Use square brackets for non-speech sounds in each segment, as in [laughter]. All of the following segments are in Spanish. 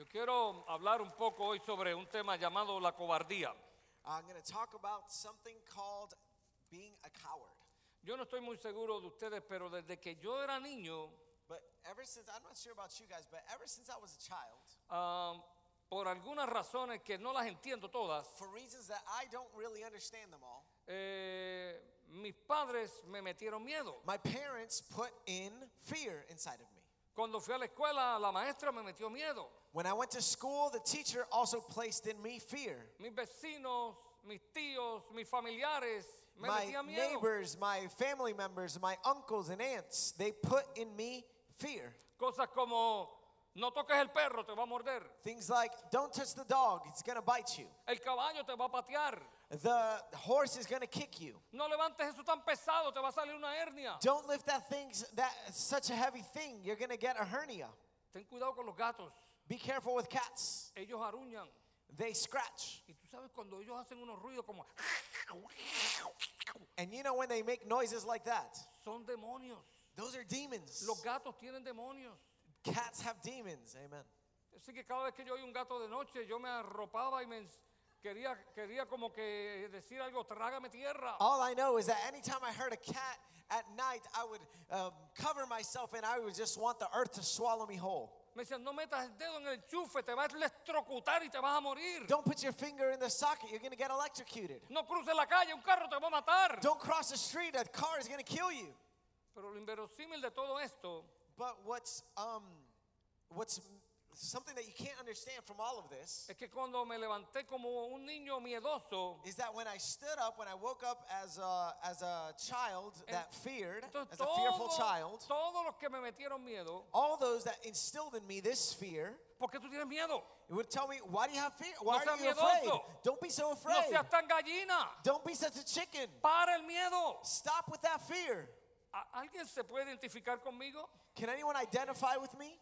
Yo quiero hablar un poco hoy sobre un tema llamado la cobardía. I'm going to talk about something called being a coward. Yo no estoy muy seguro de ustedes, pero desde que yo era niño, But ever since, I'm not sure about you guys, but ever since I was a child, ah, por algunas razones que no las entiendo todas, for reasons that I don't really understand them all, eh, mis padres me metieron miedo. my parents put in fear inside of me. Cuando fui a la escuela, la maestra me metió miedo. When I went to school, the teacher also placed in me fear. Mis vecinos, mis tíos, mis familiares me My metían miedo. neighbors, my family members, my uncles and aunts, they put in me fear. Cosas como no toques el perro, te va a morder. Things like, don't touch the dog, it's gonna bite you. El caballo te va a patear. The horse is gonna kick you. No levantes eso tan pesado, te va a salir una hernia. Don't lift that thing, that such a heavy thing, you're gonna get a hernia. Ten cuidado con los gatos. Be careful with cats. Ellos aruñan. They scratch. Y tú sabes cuando ellos hacen unos ruidos como And you know when they make noises like that? son demonios. Those are demons. Los gatos tienen demonios. Cats have demons. Amen. Así que cada vez que yo oí un gato de noche, yo me arropaba y me quería, quería como que decir algo, trágame tierra. All I know is that anytime I heard a cat at night, I would um, cover myself and I would just want the earth to swallow me whole. Me decían, no metas el dedo en el enchufe, te vas a electrocutar y te vas a morir. Don't put your finger in the socket, you're gonna get electrocuted. No cruces la calle, un carro te va a matar. Don't cross the street, a car is gonna kill you. Pero lo inverosímil de todo esto But what's um what's something that you can't understand from all of this es que cuando me levanté como un niño miedoso, is that when I stood up, when I woke up as a as a child that feared, entonces as a fearful todo- child, todos los que me metieron miedo, all those that instilled in me this fear, ¿por qué tú tienes miedo? it would tell me, why do you have fear? Why No are seas you afraid? miedoso. Don't be so No afraid. seas tan gallina. Don't be such a chicken. Para el miedo. Stop with that fear. ¿A- ¿Alguien se puede identificar conmigo? Can anyone identify with me?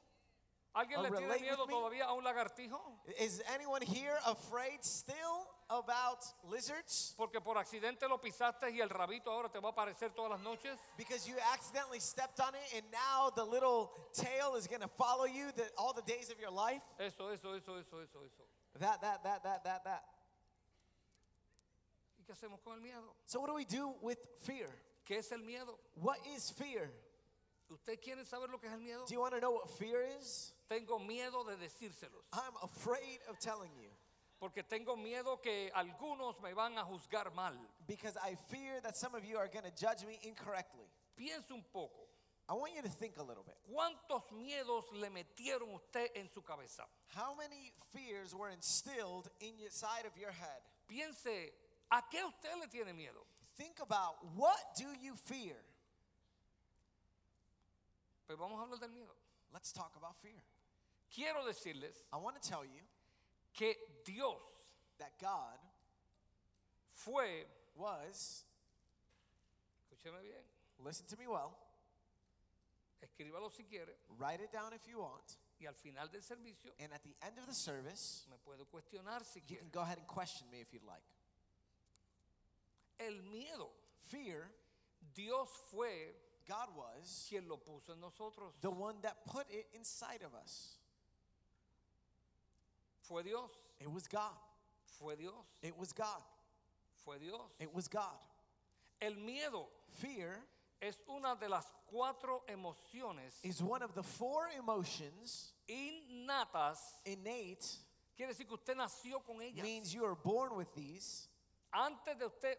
¿Alguien le tiene miedo todavía a un lagartijo? Is anyone here afraid still about lizards? Porque por accidente lo pisaste y el rabito ahora te va a aparecer todas las noches. Because you accidentally stepped on it and now the little tail is going to follow you the, all the days of your life? Eso, eso, eso, eso, eso, eso. That, that, that, that, that, that. ¿Y qué hacemos con el miedo? So, what do we do with fear? ¿Qué es el miedo? What is fear? ¿Ustedes quieren saber lo que es el miedo? Do you want to know what fear is? Tengo miedo de decírselos. I'm afraid of telling you Porque tengo miedo que algunos me van a juzgar mal. because I fear that some of you are going to judge me incorrectly. Piense un poco. I want you to think a little bit. ¿Cuántos miedos le metieron usted en su cabeza? How many fears were instilled in your side of your head? Piense, ¿a qué usted le tiene miedo? Think about what do you fear? Pues vamos a hablar del miedo. Let's talk about fear. Quiero decirles I want to tell you que Dios that God fue, was, escúcheme bien, listen to me well, escríbalo si quiere, write it down if you want, y al final del servicio and at the end of the service, me puede cuestionar si you quiere. can go ahead and question me if you'd like. El miedo, Fear, Dios fue God was quien lo puso en nosotros. the one that put it inside of us. Fue Dios, It was God. fue Dios, It was God. fue Dios. It was God. El miedo Fear es una de las cuatro emociones is one of the four emotions, innatas. innate, Quiere decir que usted nació con ellas. means you are born with these. Antes de usted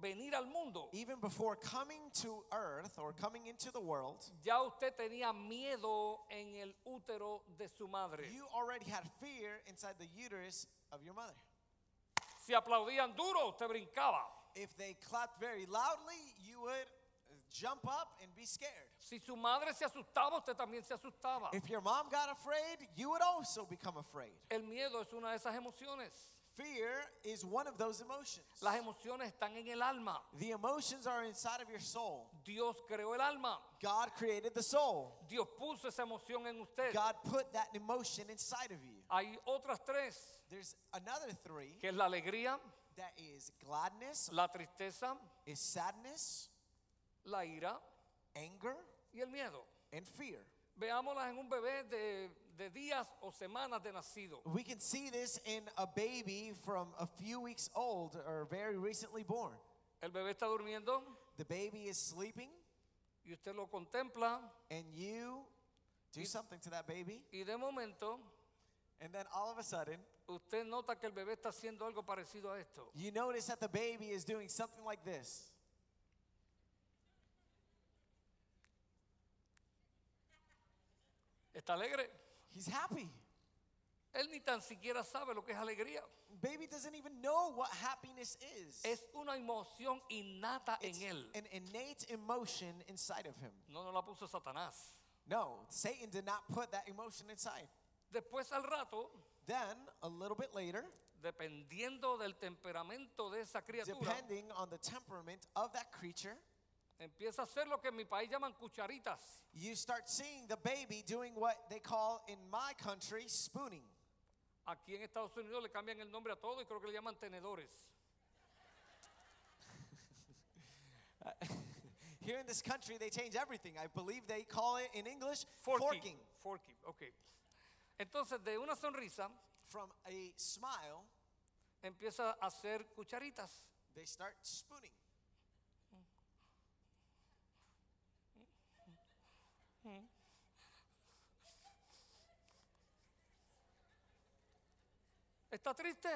venir al mundo, Even before coming to earth or coming into the world, ya usted tenía miedo en el útero de su madre. you already had fear inside the uterus of your mother. Si aplaudían duro, usted brincaba. If they clapped very loudly, you would jump up and be scared. Si su madre se asustaba, usted también se asustaba. If your mom got afraid, you would also become afraid. El miedo es una de esas emociones. Fear is one of those emotions. Las emociones están en el alma. The emotions are inside of your soul. Dios creó el alma. God created the soul. Dios puso esa emoción en usted. God put that emotion inside of you. Hay otras tres, There's another three que es la alegría, that is gladness, la tristeza, is sadness, la ira anger, y el miedo. and fear. Veámoslas en un bebé de, de días o semanas de nacido. We can see this in a baby from a few weeks old or very recently born. El bebé está durmiendo The baby is sleeping, y usted lo contempla and you do something to that baby, y de momento and then all of a sudden, usted nota que el bebé está haciendo algo parecido a esto. you notice that the baby is doing something like this. Está alegre. He's happy. Él ni tan siquiera sabe lo que es alegría. Baby doesn't even know what happiness is. Es una emoción innata It's en él. an innate emotion inside of him. No nos la puso Satanás. No, Satan did not put that emotion inside. Después al rato, Then, a little bit later, dependiendo del temperamento de esa criatura, depending on the temperament of that creature, empieza a hacer lo que en mi país llaman cucharitas. you start seeing the baby doing what they call in my country spooning. Aquí en Estados Unidos le cambian el nombre a todo y creo que le llaman tenedores. [laughs] Here in this country, they change everything. I believe they call it in English Forking. forking. Forking, ok. Entonces, de una sonrisa From a smile, empieza a hacer cucharitas. they start spooning. ¿Está triste?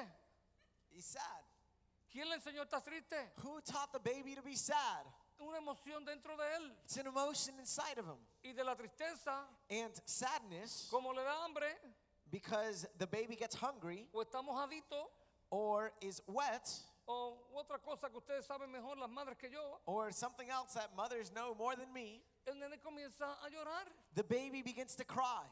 He's sad. ¿Quién le enseñó a estar triste? Who taught the baby to be sad? Una emoción dentro de él. It's an emotion inside of him. Y de la tristeza, And sadness, como le da hambre because the baby gets hungry o está mojadito or is wet o otra cosa que ustedes saben mejor las madres que yo, or something else that mothers know more than me, el nene comienza a llorar. the baby begins to cry.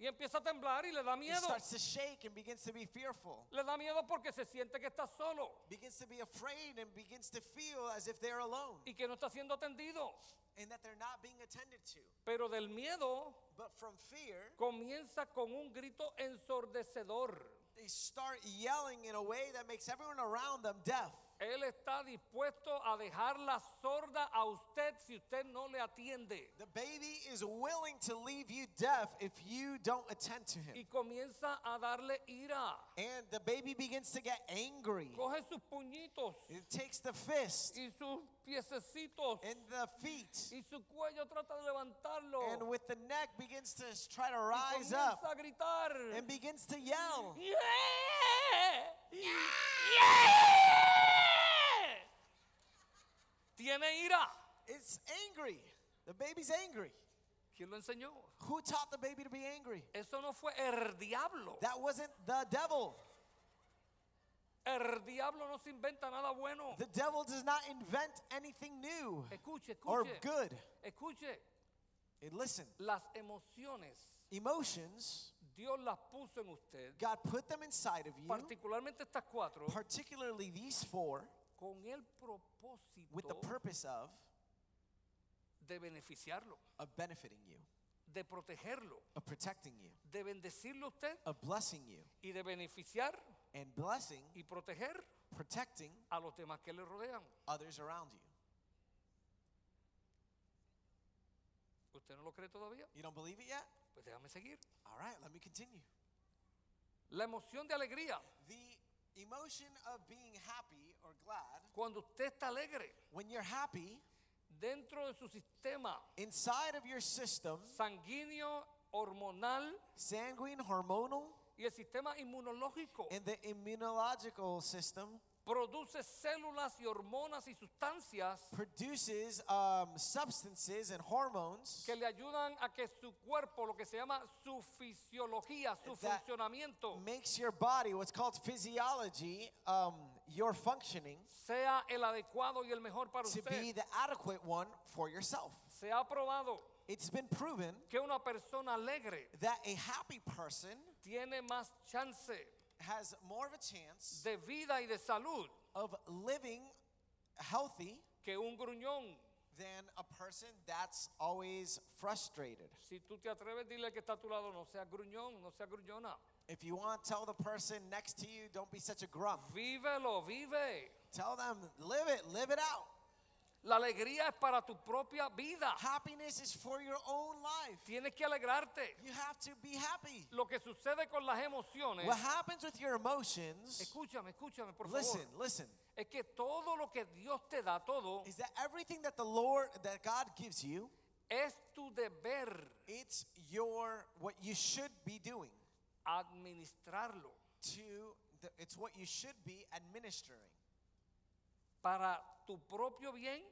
Y empieza a temblar y le da miedo. starts to shake and begins to be fearful. Le da miedo porque se siente que está solo Begins to be afraid and begins to feel as if they're alone y que no está siendo atendido. and that they're not being attended to. Pero del miedo But from fear, comienza con un grito ensordecedor. They start yelling in a way that makes everyone around them deaf. Él está dispuesto a dejarla sorda a usted si usted no le atiende. The baby is willing to leave you deaf if you don't attend to him. Y comienza a darle ira. And the baby begins to get angry. Coge sus puñitos It takes the fist y sus piececitos and the feet, y su cuello trata de levantarlo. And with the neck begins to try to rise up a gritar. and begins to yell. ¡Yeah! ¡Yeah! Tiene ira. It's angry. The baby's angry. ¿Quién lo enseñó? Who taught the baby to be angry? Eso no fue el diablo. That wasn't the devil. El diablo no se inventa nada bueno. The devil does not invent anything new Escuche, or good. Escuche. And listen, Las emociones emotions, Dios las puso en usted, God put them inside of you, particularmente estas cuatro, particularly these four, con el with the propósito purpose of, de beneficiarlo, of benefiting you, de protegerlo, of protecting you, de bendecirlo usted of blessing you, y de beneficiar and blessing, y proteger protecting a los demás que le rodean. others around you. ¿Usted no lo cree todavía? You don't believe it yet? Pues déjame seguir. All right, let me continue. La emoción de alegría, The emotion of being happy or glad, cuando usted está alegre, when you're happy, dentro de su sistema inside of your system, sanguíneo, hormonal sanguine, hormonal, y el sistema inmunológico, and the immunological system produce células y hormonas y sustancias produces um, substances and hormones que le ayudan a que su cuerpo, lo que se llama su fisiología, su That funcionamiento, makes your body what's called physiology um, your functioning sea el adecuado y el mejor para to usted. be the adequate one for yourself Se ha probado it's been proven que una persona alegre that a happy person tiene más chance has more of a chance de vida y de salud of living healthy que un gruñón. than a person that's always frustrated Si tú te atreves, dile que está a tu lado, no sea gruñón, no sea gruñona. if you want to tell the person next to you don't be such a grump Vívelo, vive. tell them live it live it out La alegría es para tu propia vida. Happiness is for your own life. Tienes que alegrarte. You have to be happy. Lo que sucede con las emociones, What happens with your emotions, escúchame, escúchame, por favor, listen, listen, es que todo lo que Dios te da, todo, is that everything that the Lord, that God gives you, es tu deber it's your, what you should be doing. administrarlo To, the, it's what you should be administering para tu propio bien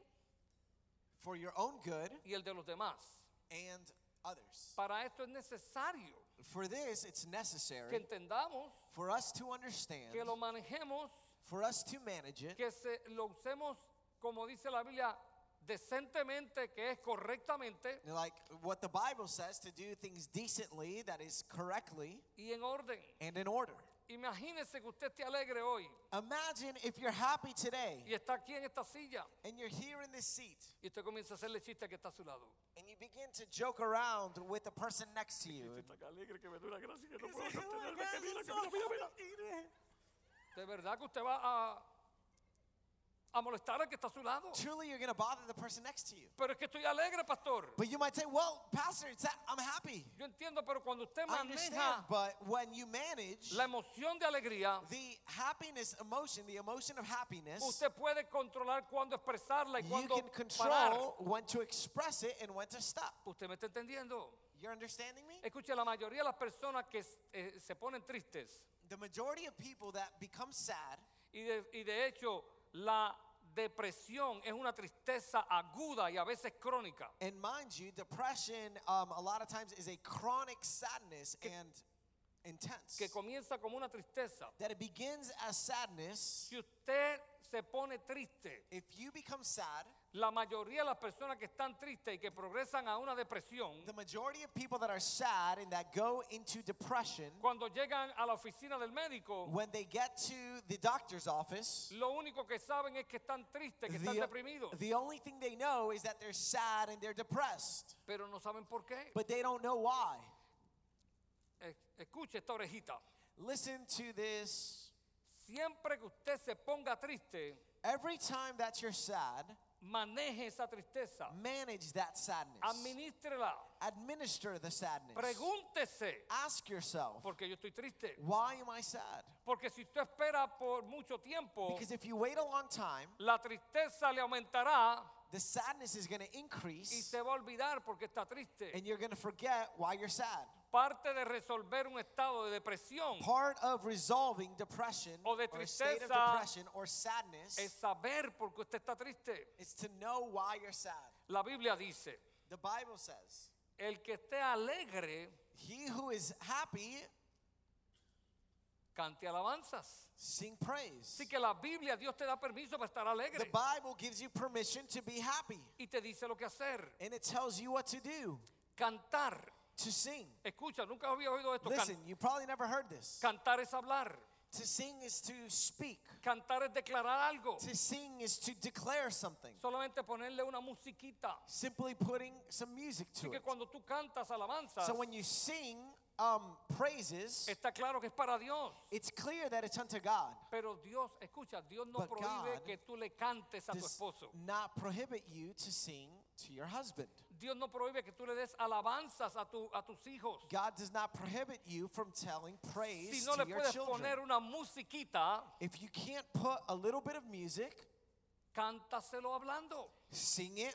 for your own good y el de los demás. and others. Para esto es necesario For this, it's que necessary entendamos, for us to understand, que lo manejemos, for us to manage it, que se, lo usemos, como dice la Biblia, decentemente, que es correctamente like what the Bible says, to do things decently, that is correctly y en orden. and in order. Imagínese que usted esté alegre hoy Imagine if you're happy today y está aquí en esta silla and you're here in this seat y usted comienza a hacerle chiste que está a su lado. and you begin to joke around with the person next to you. Está tan alegre que me da una gracia que no puedo "Oh my contenerme, God, que mira, I'm que so mira, mira, mira. De verdad que usted va a, a molestar al que está a su lado. Truly, you're going to bother the person next to you. Pero es que estoy alegre, pastor. But you might say, well, Pastor, it's that I'm happy. Yo entiendo, pero cuando usted I understand. maneja But when you manage la emoción de alegría, the happiness emotion, the emotion of happiness, usted puede controlar cuándo expresarla y you cuándo can parar. control when to express it and when to stop. ¿Usted me está entendiendo? You're understanding me? Escuche, la mayoría de las personas que eh, se ponen tristes The majority of people that become sad, y de, y de hecho la depresión es una tristeza aguda y a veces crónica. and mind you, depression um, a lot of times is a chronic sadness and intense. que comienza como una tristeza. That it begins as sadness. Si usted se pone triste, If you become sad, la mayoría de las personas que están tristes y que progresan a una depresión, the majority of people that are sad and that go into depression, cuando llegan a la oficina del médico, when they get to the doctor's office, lo único que saben es que están tristes, que están the, deprimidos, the only thing they know is that they're sad and they're depressed, pero no saben por qué. but they don't know why. Escuche esta orejita. Listen to this. Siempre que usted se ponga triste, Every time that you're sad, maneje esa tristeza, manage that sadness. administrela, Administer the sadness. pregúntese, Ask yourself, porque yo estoy triste. why am I sad? Porque si usted espera por mucho tiempo, Because if you wait a long time, la tristeza le aumentará the sadness is going to y increase se va a olvidar porque está triste. and you're going to forget why you're sad. Parte de resolver un estado de depresión Part of resolving depression O de or a state of tristeza depression or sadness es saber por qué usted está triste. is to know why you're sad. La Biblia dice, The Bible says, el que esté alegre, he who is happy, cante alabanzas. sing praise. Así que la Biblia, Dios te da permiso para estar The alegre Bible gives you permission to be happy y te dice lo que hacer. and it tells you what to do, Cantar. To sing. Escucha, nunca había oído esto. Listen, you probably never heard this. cantar es hablar. To sing is to speak. Cantar es declarar algo. To sing is to declare something. Solamente ponerle una musiquita. Simply putting some music Así to que it. cuando tú cantas alabanzas, So when you sing um, praises, está claro que es para Dios. it's clear that it's unto God. Pero Dios, escucha, Dios no But prohíbe God que tú le cantes a tu esposo. not prohibit you to sing to your husband. Dios no prohíbe que tú le des alabanzas a, tu, a tus hijos. God does not prohibit you from telling praise Si no to le your puedes children. poner una musiquita, If you can't put a little bit of music, cántaselo hablando. sing it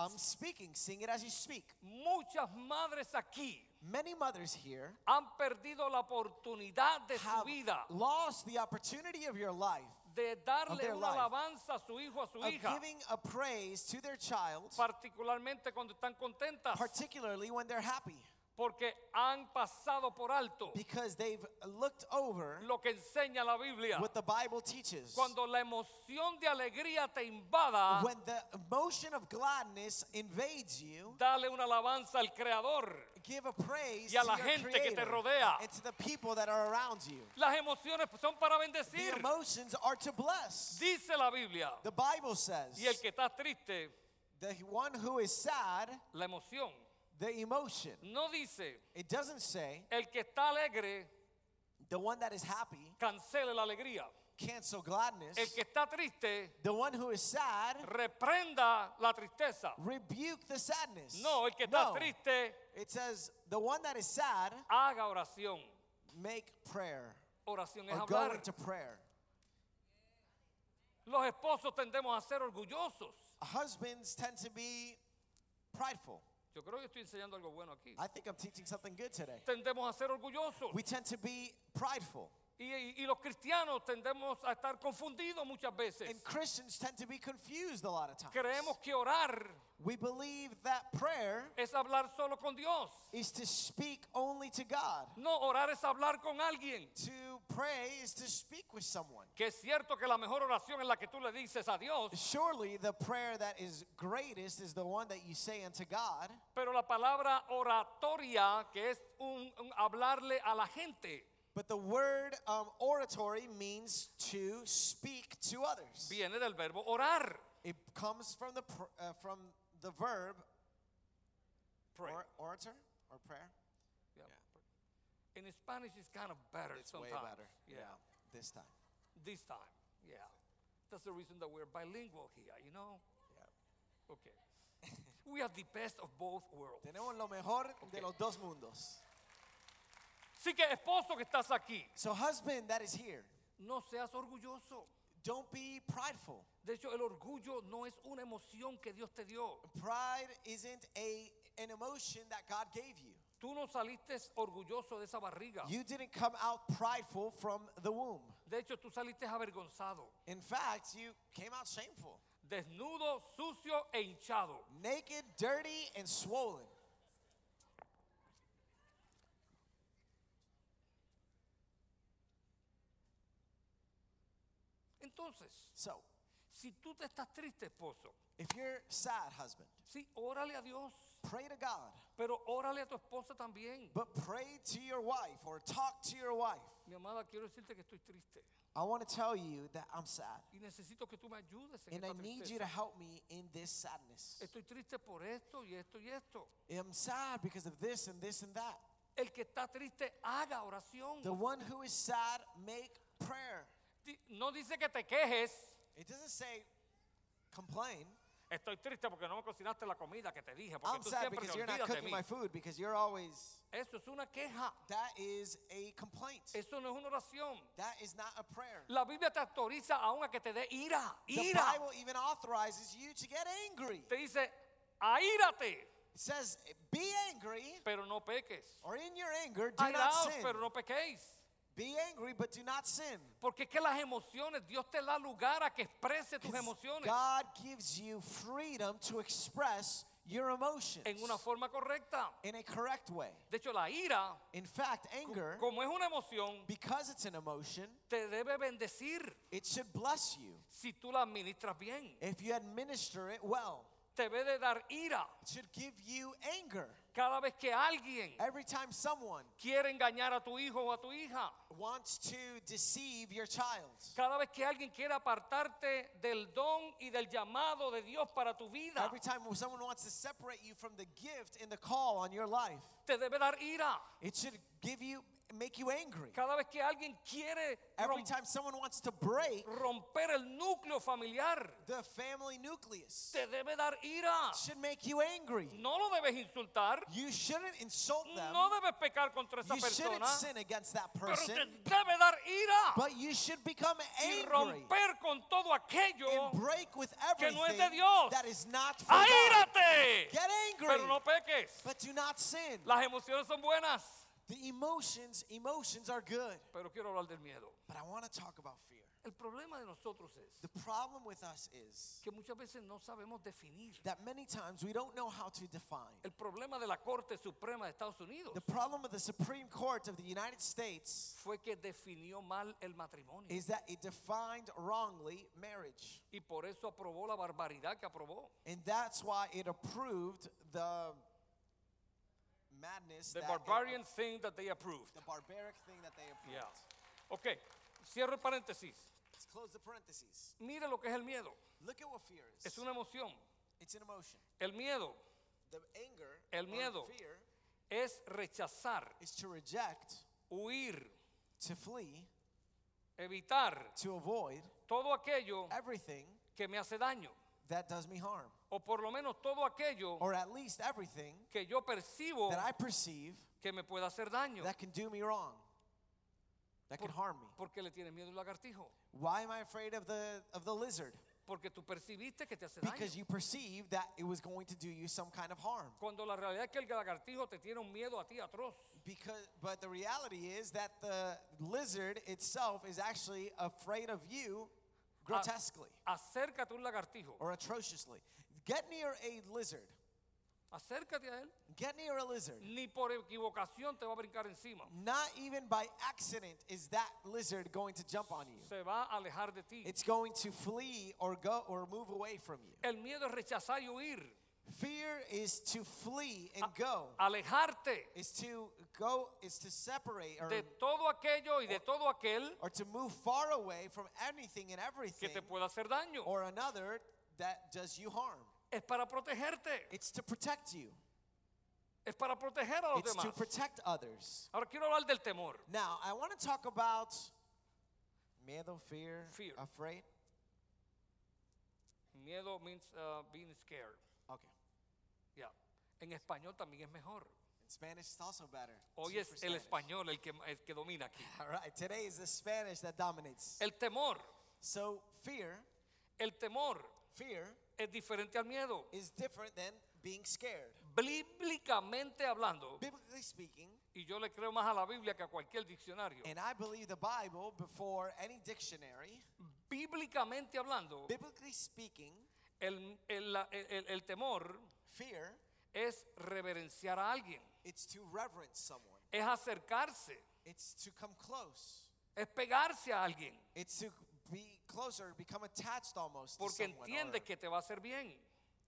I'm speaking. Sing it as you speak. Muchas madres aquí Many mothers here han perdido la oportunidad de su have vida lost the opportunity of your life de darle una alabanza a su hijo, a su of hija, giving a praise to their child, particularmente cuando están contentas, particularly when they're happy, porque han pasado por alto because they've looked over lo que enseña la Biblia. what the Bible teaches. Cuando la emoción de alegría te invada, When the emotion of gladness invades you, dale una alabanza al Creador. give a praise Y a to la your gente que te Creator rodea. and to the people that are around you. Las emociones son para The bendecir. emotions are to bless. Dice la Biblia. The Bible says Y el que está triste, the one who is sad, la emoción. The emotion. No dice, It doesn't say el que está alegre, the one that is happy cancele la alegría. cancel gladness. El que está triste, The one who is sad, reprenda la tristeza. rebuke the sadness. No, el que está No. triste, It says, the one that is sad, haga oración. make prayer Oración es or go hablar. into prayer. Los esposos tendemos a ser orgullosos. Husbands tend to be prideful. Yo creo que estoy enseñando algo bueno aquí. I think I'm teaching something good today. Tendemos a ser orgullosos. We tend to be prideful. Y, y- y los cristianos tendemos a estar confundidos muchas veces. And Christians tend to be confused a lot of times. Creemos que orar We believe that prayer es hablar solo con Dios. is to speak only to God. No, orar es hablar con alguien. To pray is to speak with someone. Que es cierto que la mejor oración es la que tú le dices a Dios, Surely the prayer that is greatest is the one that you say unto God. pero la palabra oratoria, que es un, un hablarle a la gente, But the word um, oratory means to speak to others. viene del verbo orar. It comes from the pr- uh, from the verb Pray. or, orator or prayer. Yeah. In Spanish, it's kind of better It's sometimes. way better. Yeah. Yeah. This time. This time. Yeah. That's the reason that we're bilingual here, you know? Yeah. Okay. [laughs] we have the best of both worlds. Tenemos lo mejor Okay. de los dos mundos. Así que esposo que estás aquí, So husband that is here, no seas orgulloso. don't be prideful. De hecho, el orgullo no es una emoción que Dios te dio. Pride isn't a an emotion that God gave you. Tú no saliste orgulloso de esa barriga. You didn't come out prideful from the womb. De hecho, tú saliste avergonzado, In fact, you came out shameful, desnudo, sucio e hinchado. naked, dirty, and swollen. Entonces, So, si tú te estás triste, esposo, if you're sad, husband, sí, órale a Dios, pray to God, pero órale a tu esposa también. but pray to your wife or talk to your wife. Mi amada, quiero decirte que estoy triste I want to tell you that I'm sad, y necesito que tú me ayudes en and I esta need you to tristeza. help me in this sadness. Estoy triste por esto y esto y esto. I'm sad because of this and this and that. El que está triste, haga oración. The one who is sad, make prayer. No dice que te quejes. It doesn't say complain. Estoy triste porque no me cocinaste la comida que te dije. Porque I'm tú sad siempre because te you're not olvidas de cooking mí. my food because you're always. Eso es una queja. That is a complaint. Eso no es una oración. That is not a prayer. La Biblia te autoriza aún a que te dé ira. The Ira. Bible even authorizes you to get angry. Te dice, aírate, It says, be angry, pero no peques. or in your anger, do not Airaos, sin. pero no pequéis. Be angry, but do not sin. Porque es que las emociones, Dios te da lugar a que exprese tus emociones God gives you freedom to express your emotions en una forma correcta. in a correct way. De hecho, la ira, In fact, anger, como es una emoción, because it's an emotion, te debe bendecir it should bless you si tú la administras bien. if you administer it well. Te debe de dar ira It should give you anger cada vez que alguien every time someone quiere engañar a tu hijo o a tu hija. wants to deceive your child. Cada vez que alguien quiere apartarte del don y del llamado de Dios para tu vida, Every time someone wants to separate you from the gift and the call on your life, te debe dar ira. it should give you make you angry. Cada vez que alguien quiere Every time someone wants to break romper el núcleo familiar, the family nucleus, te debe dar ira. should make you angry. No lo debes insultar, You shouldn't insult them. no debes pecar contra esa You shouldn't persona, sin against that pero person. te debe dar ira But you should become y angry romper con todo aquello. and break with que no es de everything Dios. that is not for God. ¡Aírate! Get angry, Pero no peques. but do not sin. Las emociones son buenas, The emotions, emotions are good. pero quiero hablar del miedo. But I want to talk about fear. El problema de nosotros es The problem with us is que muchas veces no sabemos definir. that many times we don't know how to define. El problema de la Corte Suprema de Estados Unidos The problem of the Supreme Court of the United States fue que definió mal el matrimonio is that it defined wrongly marriage. y por eso aprobó la barbaridad que aprobó. And that's why it approved the madness, The that it- barbarian thing that they approved. the barbaric thing that they approved. Yeah. Ok, cierro el paréntesis. Let's close the parentheses. Mire lo que es el miedo. Look at what fear is. Es una emoción. It's an emotion. El miedo The anger El or miedo. fear es rechazar, is to reject, huir, to flee, evitar to avoid todo aquello everything que me hace daño, that does me harm, o por lo menos todo aquello or at least everything que yo percibo that I perceive que me pueda hacer daño. that can do me wrong, that can harm me. ¿Por qué le tienes miedo al lagartijo? Why am I afraid of the of the lizard? Porque tú percibiste que te hace daño. Because you perceive that it was going to do you some kind of harm. Cuando la realidad es que el lagartijo te tiene un miedo a ti atroz. Because, but the reality is that the lizard itself is actually afraid of you ah, grotesquely Acércate un lagartijo. or atrociously. Get near a lizard. Acércate a él. Get near a lizard. Ni por equivocación te va a brincar encima. Not even by accident is that lizard going to jump on you. Se va a alejar de ti. It's going to flee or go or move away from you. El miedo es rechazar y huir. Fear is to flee and go. Alejarte Is to go is to separate or, de todo aquello y de todo aquel or to move far away from anything and que everything te pueda hacer daño. or another that does you harm. Es para protegerte. It's to protect you. Es para proteger a los It's to demás. protect others. Ahora quiero hablar del temor. Now, I want to talk about miedo, fear, Fear. afraid. Miedo means uh, being scared. Okay. Ya. En español también es mejor. In Spanish, it's also better. Hoy es el Spanish. español el que, el que domina aquí. [laughs] All right. Today is the Spanish that dominates. El temor, So, fear, el temor fear es diferente al miedo. is different than being scared. Bíblicamente hablando, Biblically speaking, y yo le creo más a la Biblia que a cualquier diccionario. and I believe the Bible before any dictionary, Bíblicamente hablando, biblically speaking, el, el- la- el- el temor fear, es reverenciar a alguien, it's to reverence someone. es acercarse, It's to come close. es pegarse a alguien, It's to be closer, become attached almost to porque someone. entiende or- que te va a hacer bien.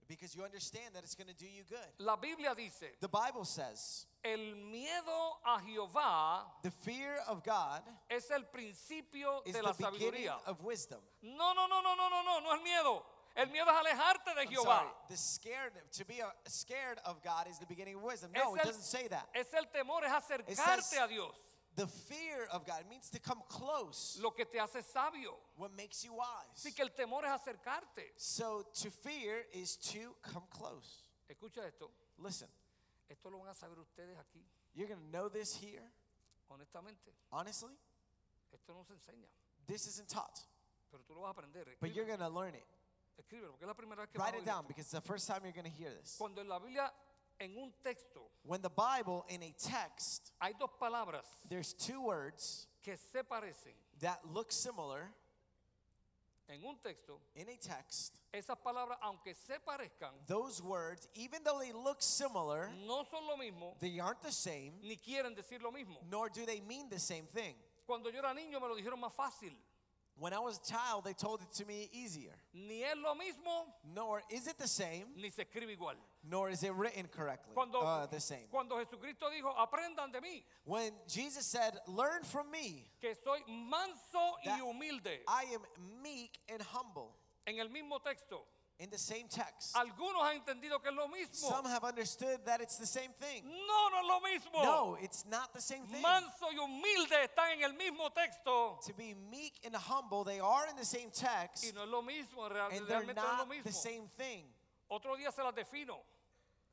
because you understand that it's going to do you good. La Biblia dice, The Bible says, el miedo a Jehová the fear of God es el principio is de the la beginning sabiduría. of wisdom. No, no, no, no, no, no, no, no es miedo. El miedo es alejarte de I'm Jehová. sorry, the scared to be uh, scared of God is the beginning of wisdom. No, it doesn't say that. Es el temor, es says- acercarte a Dios. The fear of God means to come close. Lo que te hace sabio. What makes you wise? Así que el temor es acercarte. So to fear is to come close. Escucha esto. Listen, Esto lo van a saber ustedes aquí, you're going to know this here. honestamente. Honestly, Esto no se enseña, this isn't taught, pero tú lo vas a aprender. but you're going to learn it. escríbelo, porque es la primera vez que Write it down esto. because it's the first time you're going to hear this. Cuando en la Biblia, en un texto, When the Bible in a text, hay dos palabras there's two words que se parecen. that look similar En un texto, in a text. esas palabras, aunque se parezcan, Those words, even though they look similar, no son lo mismo, they aren't the same, ni quieren decir lo mismo. nor do they mean the same thing. Cuando yo era niño me lo dijeron más fácil. When I was a child, they told it to me easier. Ni es lo mismo, Nor is it the same, ni se escribe igual. Nor is it written correctly. Cuando, uh, the same. cuando Jesucristo dijo, aprendan de mí, When Jesus said, Learn from me, que soy manso y That- humilde. I am meek and humble. En el mismo texto, In the same text. algunos han entendido que es lo mismo. Some have understood that it's the same thing. No, no es lo mismo. No, it's not the same thing. Manso y humilde están en el mismo texto. To be meek and humble, they are in the same Y no es lo mismo, real- and they're realmente no es lo not the mismo. same thing. Otro día se las defino.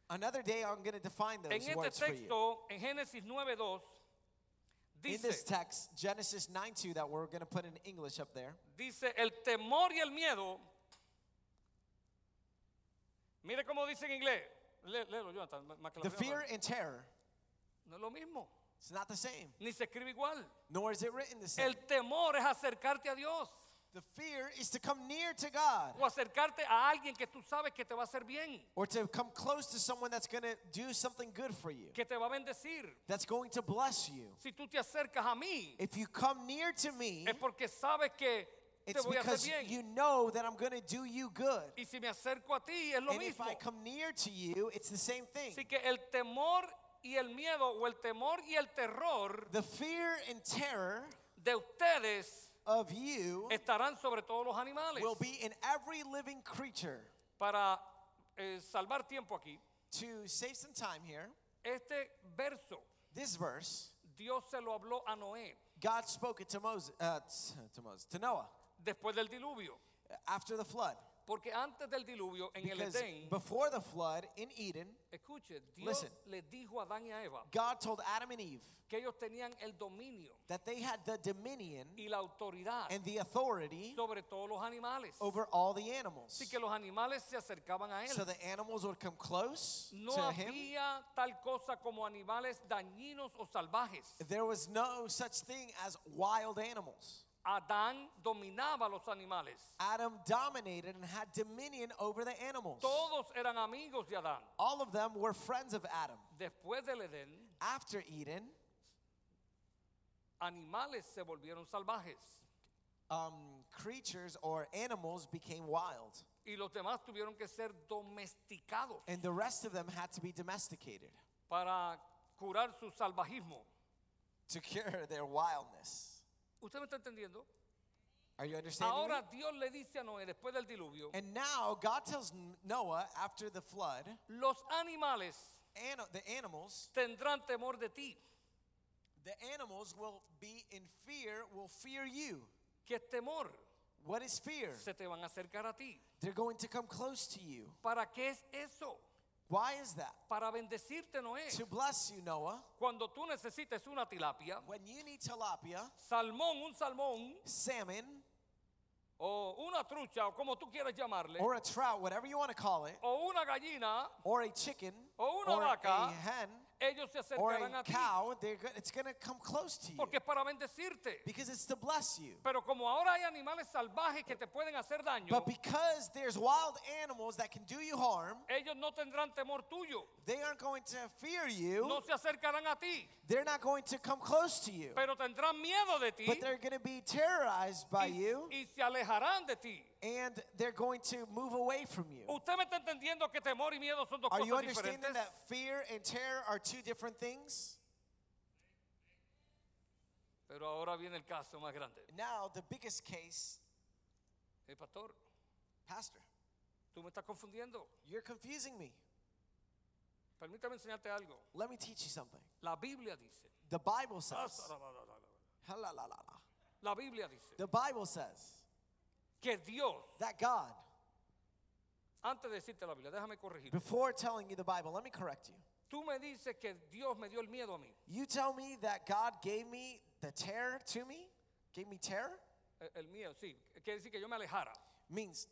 Another day, I'm going to define En those este words for you. texto, en Génesis 9.2, In this dice, text, Genesis 9 2, that we're going to put in English up there, dice, el temor y el miedo. Mire cómo dice en inglés. Lé- Léelo, Jonathan, más que la the primera fear and terror, No es lo mismo, it's not the same, ni se escribe igual. nor is it written the same. El temor es acercarte a Dios The fear is to come near to God o acercarte a alguien que tú sabes que te va a hacer bien, or to come close to someone that's going to do something good for you, que te va a bendecir. that's going to bless you. Si tú te acercas a mí, If you come near to me, es porque sabes que it's voy a hacer because you know that I'm going to do you good. Y si me acerco a ti, es lo And if. I come near to you, it's the same thing. Así que el temor y el miedo, o el temor y el terror The fear and terror de ustedes of you estarán sobre todos los animales. will be in every living creature. Para eh, salvar tiempo aquí, To save some time here, este verso this verse Dios se lo habló a Noé God spoke it to Moses, uh, to Moses, to Noah después del diluvio. after the flood. Porque antes del diluvio, en el Because Edén, before the flood in Eden, escuche, Dios Listen. le dijo a Adán y a Eva God told Adam and Eve que ellos tenían el dominio that they had the dominion y la autoridad and the authority sobre todos los animales. over all the animals. Así que los animales se acercaban a él. So the animals would come close No to him. había tal cosa como animales dañinos o salvajes. There was no such thing as wild animals. Adán dominaba los animales. Adam dominated and had dominion over the animals. Todos eran amigos de Adán. All of them were friends of Adam. Después del Edén, After Eden, animales se volvieron salvajes um, creatures or animals became wild, y los demás tuvieron que ser domesticados and the rest of them had to be domesticated para curar su salvajismo. to cure their wildness. ¿Usted me está entendiendo? Are you understanding? me? Ahora Dios le dice a Noé después del diluvio, And now God tells Noah after the flood, los animales an- the animals, tendrán temor de ti. the animals will be in fear, will fear you. ¿Qué temor? What is fear? Se te van a acercar a ti. They're going to come close to you. ¿Para qué es eso? Why is that? Para bendecirte, Noé. To bless you, Noah. Cuando tú necesites una tilapia, When you need tilapia, salmón, un salmón, salmon, o una trucha, o como tú quieras llamarle, or a trout, whatever you want to call it, o una gallina, or a chicken, O una or vaca, a hen, ellos se or acercarán a a ti. cow, they're go- it's going to come close to you Porque es para bendecirte. because it's to bless you. Pero como ahora hay animales salvajes que te pueden hacer daño, But because there's wild animals that can do you harm, ellos no tendrán temor tuyo. they aren't going to fear you. No se acercarán a ti, They're not going to come close to you. pero tendrán miedo de ti But they're going to be terrorized by y, you y se alejarán de ti. And they're going to move away from you. Usted me está entendiendo que temor y miedo son dos Are you cosas understanding diferentes. that fear and terror are two different things? Pero ahora viene el caso más grande. Now, the biggest case, Eh, pastor, Pastor, tú me estás confundiendo. you're confusing me. Permítame enseñarte algo. Let me teach you something. La Biblia dice. The Bible says. La Biblia dice the Bible says que Dios, that God, antes de decirte la Biblia, déjame corregir. before telling you the Bible, let me correct you. Tú me dices que Dios me dio el miedo a mí. You tell me that God gave me the terror to me, gave me terror, El, el miedo, sí. Quiere decir que yo me alejara means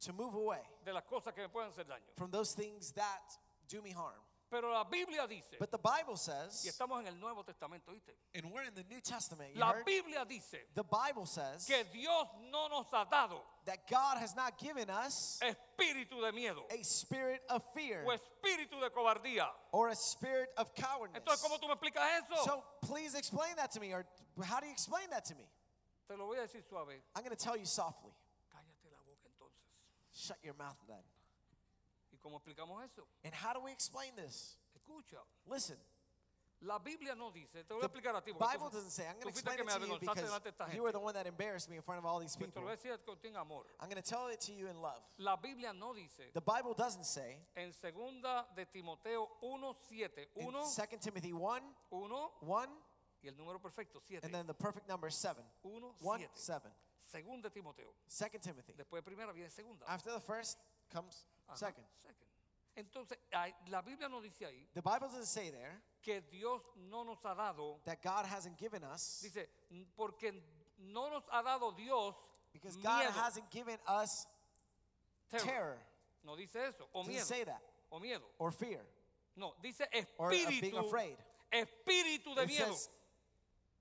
to move away de las cosas que me pueden hacer daño. from those things that do me harm. Pero la Biblia dice, But the Bible y says, estamos en el Nuevo Testamento, ¿viste? and we're in the New Testament, you La heard? Biblia dice The Bible says que Dios no nos ha dado that God has not given us espíritu de miedo a spirit of fear o espíritu de cobardía. or a spirit of cowardness. Entonces, ¿cómo tú me explicas eso? So please explain that to me, or how do you explain that to me? Te lo voy a decir suave. I'm going to tell you softly. Cállate la boca entonces. Shut your mouth then. ¿Y cómo explicamos eso? And how do we explain this? Escucha. Listen, La Biblia no dice, te voy a the explicar a ti. Bible tú- doesn't say. I'm going to explain it to you because delante de esta you were the one that embarrassed me in front of all these people. lo voy a decir con amor. I'm going to tell it to you in love. La Biblia no dice The Bible doesn't say en segunda de Timoteo 1:7, in 1 2 Timothy 1, 1 1, y el número perfecto 7. and then the perfect number is 7. 1 1, 7. 7. Segunda Timoteo. 2 Timothy. Después de primera viene segunda. After the first comes Ajá, second. second. Entonces, la Biblia no dice ahí The Bible doesn't say there que Dios no nos ha dado, that God hasn't given us dice, porque no nos ha dado Dios because God miedo, hasn't given us terror. terror. No dice eso, o Doesn't miedo, say that. o miedo. Or fear. No, dice Or of being espíritu, afraid. espíritu de It miedo. says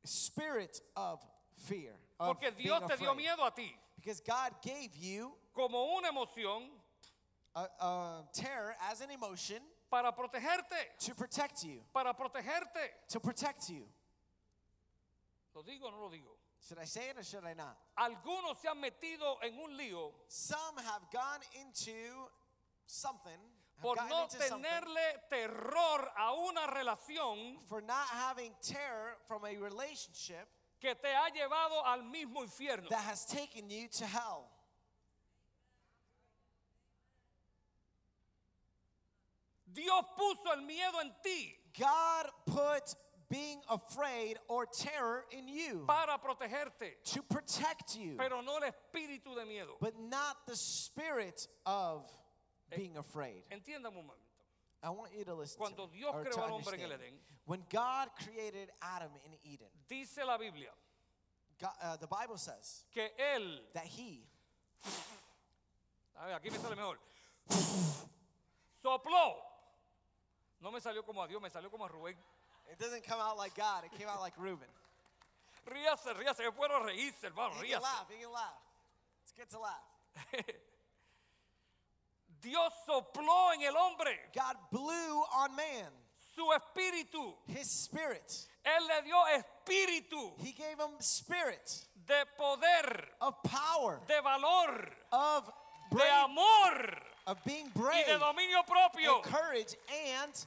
spirit of fear. Of Porque being Dios te dio afraid. miedo a ti Because God gave you como una emoción a, a terror as an emotion para protegerte, to protect you. para protegerte. To protect you. ¿Lo digo o no lo digo? Should I say it or should I not? Algunos se han metido en un lío Some have gone into something, have por gotten no into something tenerle terror a una relación for not having terror from a relationship que te ha llevado al mismo infierno. that has taken you to hell. Dios puso el miedo en ti God put being afraid or terror in you para protegerte, to protect you, pero no el espíritu de miedo. but not the spirit of being afraid. Un momento. I want you to listen Cuando to Dios creó al hombre en el. Edén, When God created Adam in Eden, dice la Biblia God, uh, the Bible says que Él, that He, a ver, aquí me sale mejor, sopló. No me salió como a Dios, me salió como a Rubén. it doesn't come out like God, it came out like Reuben. Ríase, ríase, es bueno reírse, hermano, He can ríase. laugh, he can laugh. It's good to laugh. [laughs] Dios sopló en el hombre God blew on man su espíritu. his spirit. Él le dio espíritu He gave him spirit de poder, of power, de valor, of de amor of being y brave, de dominio propio, and courage, and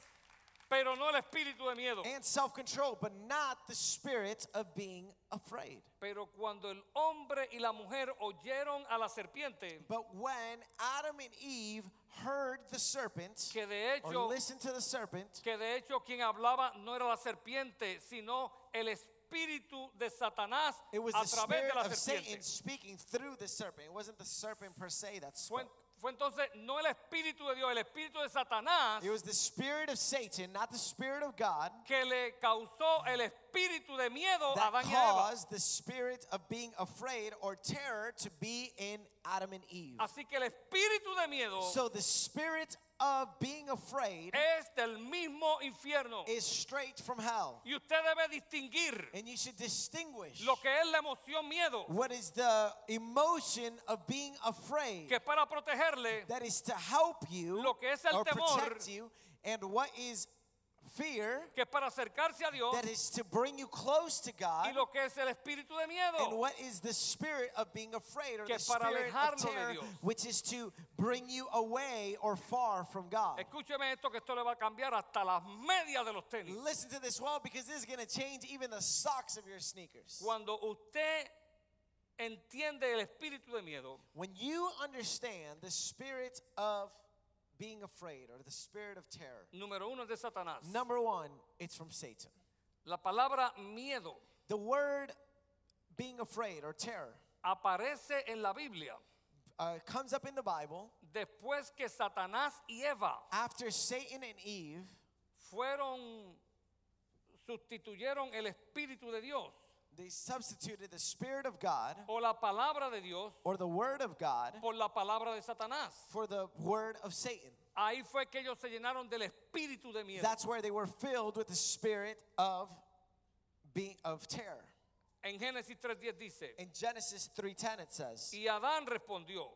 pero no el espíritu de miedo. and self-control, but not the spirit of being afraid. Pero cuando el hombre y la mujer oyeron a la serpiente, But when Adam and Eve heard the serpent, que de or listened to the serpent, que de hecho quien hablaba no era la serpiente, sino el espíritu de Satanás it was a the través spirit la of Satan serpiente. speaking through the serpent. It wasn't the serpent per se that spoke. Fue entonces no el espíritu de Dios, el espíritu de Satanás It was the spirit of Satan, not the spirit of God, que le causó el espíritu de miedo a Adán y Eva. caused the spirit of being afraid or terror to be in Adam and Eve. Así que el espíritu de miedo So the spirit of being afraid es del mismo infierno. is straight from hell. Y usted debe distinguir And you should distinguish lo que es la emoción miedo, what is the emotion of being afraid que para protegerle, that is to help you Lo que es el or temor, protect you, and what is fear que es para acercarse a Dios, that is to bring you close to God, y lo que es el espíritu de and what is the spirit of being afraid or Que the para spirit of terror, which is to bring you away or far from God. Escúcheme esto que esto le va a cambiar hasta las medias de los tenis. Listen to this well because this is going to change even the socks of your sneakers. Cuando usted entiende el espíritu de miedo, When you understand the spirit of being afraid or the spirit of terror, número uno es de Satanás. number one, it's from Satan. La palabra miedo The word being afraid or terror aparece en la Biblia uh, comes up in the Bible después que Satanás y Eva after Satan and Eve fueron sustituyeron el espíritu de Dios they substituted the spirit of God o la palabra de Dios or the word of God por la palabra de Satanás. for the word of Satan. Ahí fue que ellos se llenaron del espíritu de miedo. That's where they were filled with the spirit of being of terror. En Génesis 3:10 dice, In Genesis 3:10 it says, y Adán respondió,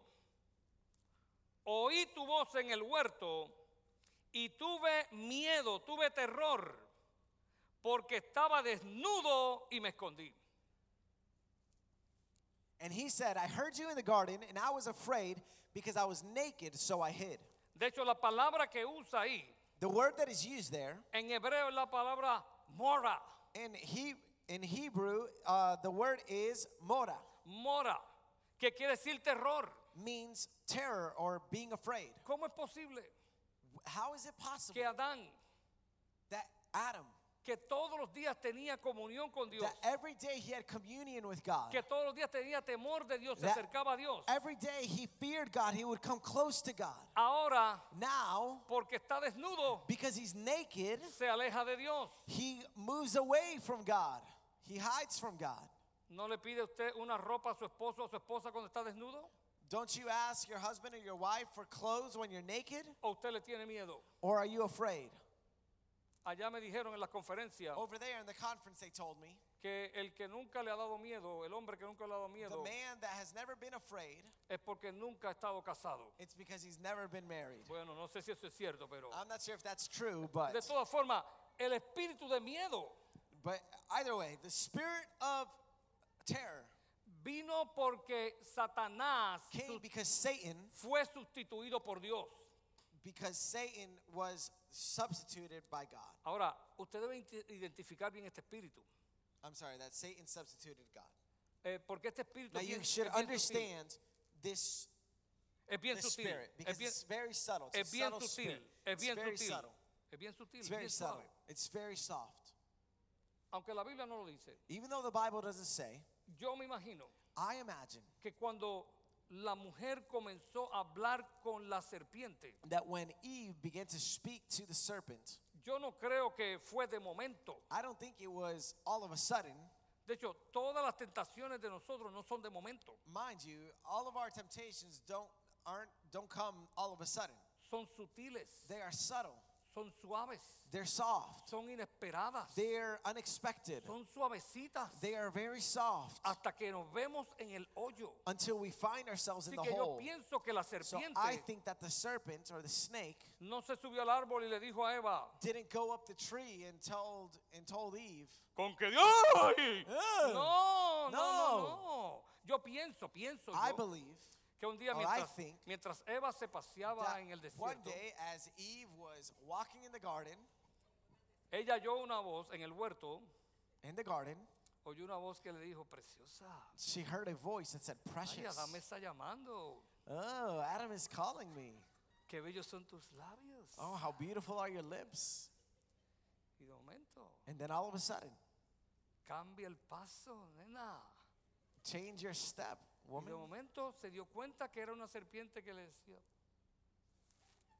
oí tu voz en el huerto y tuve miedo, tuve terror, porque estaba desnudo y me escondí. and he said, I heard you in the garden and I was afraid because I was naked, so I hid. De hecho, la palabra que usa ahí The word that is used there en hebreo es la palabra mora, in he in Hebrew, uh, the word is mora, mora, que quiere decir terror. means terror or being afraid. ¿Cómo es posible How is it possible que Adán, that Adam, que todos los días tenía comunión con Dios, that every day he had communion with God, que todos los días tenía temor de Dios, se That- acercaba a Dios, every day he feared God, he would come close to God. ahora, Now, porque está desnudo, because he's naked, se aleja de Dios. he moves away from God. He hides from God. ¿No le pide usted una ropa a su esposo o a su esposa cuando está desnudo? Don't you ask your husband or your wife for clothes when you're naked? ¿O usted le tiene miedo? Or are you afraid? Allá me dijeron en la conferencia Over there in the conference, they told me que el que nunca le ha dado miedo, el hombre que nunca le ha dado the miedo, man that has never been afraid, es porque nunca ha estado casado. it's because he's never been married. Bueno, no sé si eso es cierto, pero I'm not sure if that's true, but de todas formas, el espíritu de miedo but either way, the spirit of terror vino porque Satanás came because Satan fue sustituido por Dios. Because Satan was substituted by God. Ahora, usted debe identificar bien este espíritu. I'm sorry, that Satan substituted God. eh, porque este espíritu Now es you should es bien sutil. understand this, Es bien this sutil. spirit because Es bien, it's very subtle. It's es a bien subtle sutil. spirit. Es It's bien very sutil. subtle. Es bien sutil. It's bien very subtle. suave. It's very soft. aunque la Biblia no lo dice, Even though the Bible doesn't say, yo me imagino I imagine que cuando la mujer comenzó a hablar con la serpiente, that when Eve began to speak to the serpent, yo no creo que fue de momento. I don't think it was all of a sudden. De hecho, todas las tentaciones de nosotros no son de momento, Mind you, all of our temptations don't aren't don't come all of a sudden. son sutiles, They are subtle. Son suaves, They're soft. son inesperadas, They're unexpected. son suavecitas, They are very soft hasta que nos vemos en el hoyo. until we find ourselves in Así the que yo hole. pienso que la So serpiente I think that the serpent or the snake no se subió al árbol y le dijo a Eva, didn't go up the tree and told and told Eve. con que Dios. No, no, No. no. Yo pienso, pienso I yo, believe que un día or I mientras, think mientras Eva se paseaba that en el one desierto, day as Eve was walking in the garden, ella oyó una voz en el huerto, in the garden, oyó una voz que le dijo, preciosa, she heard a voice that said, ay, "Precious." Adán me está llamando, Oh, Adam is calling me. qué bellos son tus labios. Oh, how beautiful are your lips. Y de momento, And then all of a sudden, cambia el paso, nena. change your step, Y de momento se dio cuenta que era una serpiente que le decía,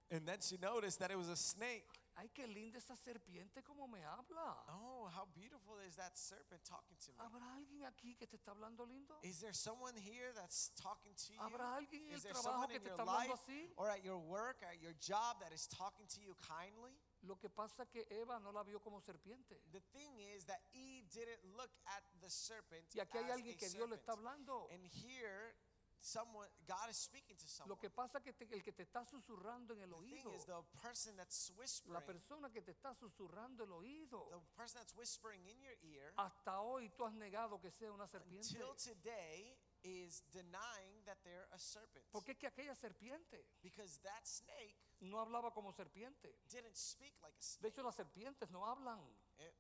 And then she noticed that it was a snake. ay, qué linda esa serpiente como me habla. Oh, how beautiful is that serpent talking to me? ¿Habrá alguien aquí que te está hablando lindo? Is there someone here that's talking to you? ¿Habrá alguien en el Is there trabajo someone que in te your está hablando life así? or at your work, at your job that is talking to you kindly? Lo que pasa es que Eva no la vio como serpiente. The thing is that Eve didn't look at the serpent Y aquí hay alguien que Dios le está hablando. And here, someone, God is speaking to someone. Lo que pasa es que te- el que te está susurrando en el the thing oído, is, the person that's la whispering, persona que te está susurrando el oído, the person that's whispering in your ear, hasta hoy tú has negado que sea una serpiente. until today, is denying that they're a serpent. Porque es que aquella serpiente Because that snake no hablaba como serpiente. didn't speak like a De snake. hecho, las serpientes no hablan. It-